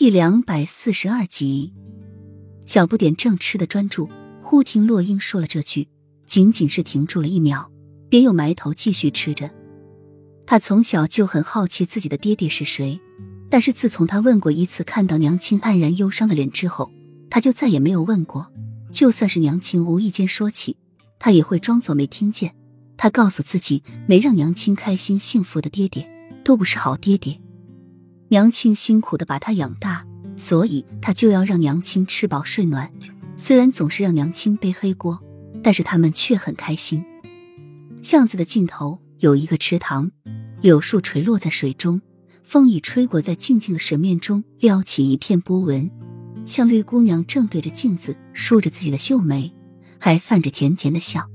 第两百四十二集，小不点正吃的专注，忽听洛英说了这句，仅仅是停住了一秒，便又埋头继续吃着。他从小就很好奇自己的爹爹是谁，但是自从他问过一次看到娘亲黯然忧伤的脸之后，他就再也没有问过。就算是娘亲无意间说起，他也会装作没听见。他告诉自己，没让娘亲开心幸福的爹爹，都不是好爹爹。娘亲辛苦的把他养大，所以他就要让娘亲吃饱睡暖。虽然总是让娘亲背黑锅，但是他们却很开心。巷子的尽头有一个池塘，柳树垂落在水中，风一吹过，在静静的水面中撩起一片波纹，像绿姑娘正对着镜子梳着自己的秀眉，还泛着甜甜的笑。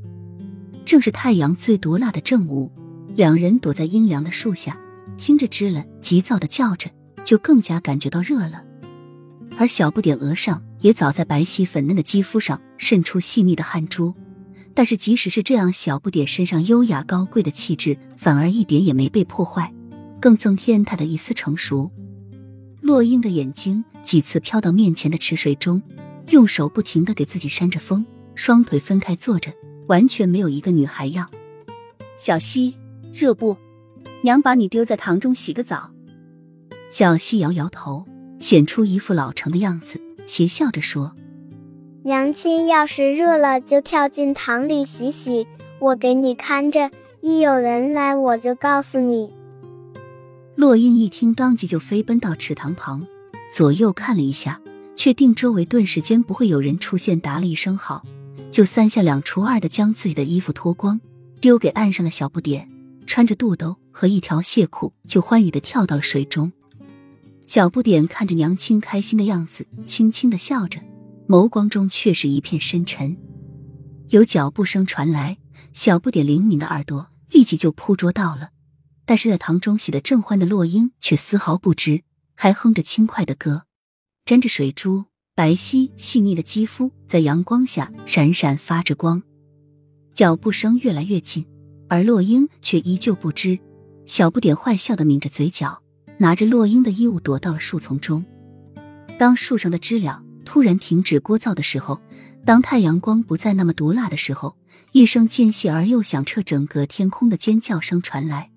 正是太阳最毒辣的正午，两人躲在阴凉的树下。听着，知了急躁的叫着，就更加感觉到热了。而小不点额上也早在白皙粉嫩的肌肤上渗出细密的汗珠，但是即使是这样，小不点身上优雅高贵的气质反而一点也没被破坏，更增添他的一丝成熟。落英的眼睛几次飘到面前的池水中，用手不停的给自己扇着风，双腿分开坐着，完全没有一个女孩样。小溪，热不？娘把你丢在塘中洗个澡。小溪摇摇头，显出一副老成的样子，邪笑着说：“娘亲要是热了，就跳进塘里洗洗，我给你看着。一有人来，我就告诉你。”洛英一听，当即就飞奔到池塘旁，左右看了一下，确定周围顿时间不会有人出现，答了一声好，就三下两除二的将自己的衣服脱光，丢给岸上的小不点。穿着肚兜和一条蟹裤，就欢愉的跳到了水中。小不点看着娘亲开心的样子，轻轻的笑着，眸光中却是一片深沉。有脚步声传来，小不点灵敏的耳朵立即就捕捉到了。但是在塘中洗得正欢的落英却丝毫不知，还哼着轻快的歌，沾着水珠，白皙细腻的肌肤在阳光下闪闪发着光。脚步声越来越近。而洛英却依旧不知，小不点坏笑的抿着嘴角，拿着洛英的衣物躲到了树丛中。当树上的知了突然停止聒噪的时候，当太阳光不再那么毒辣的时候，一声尖细而又响彻整个天空的尖叫声传来。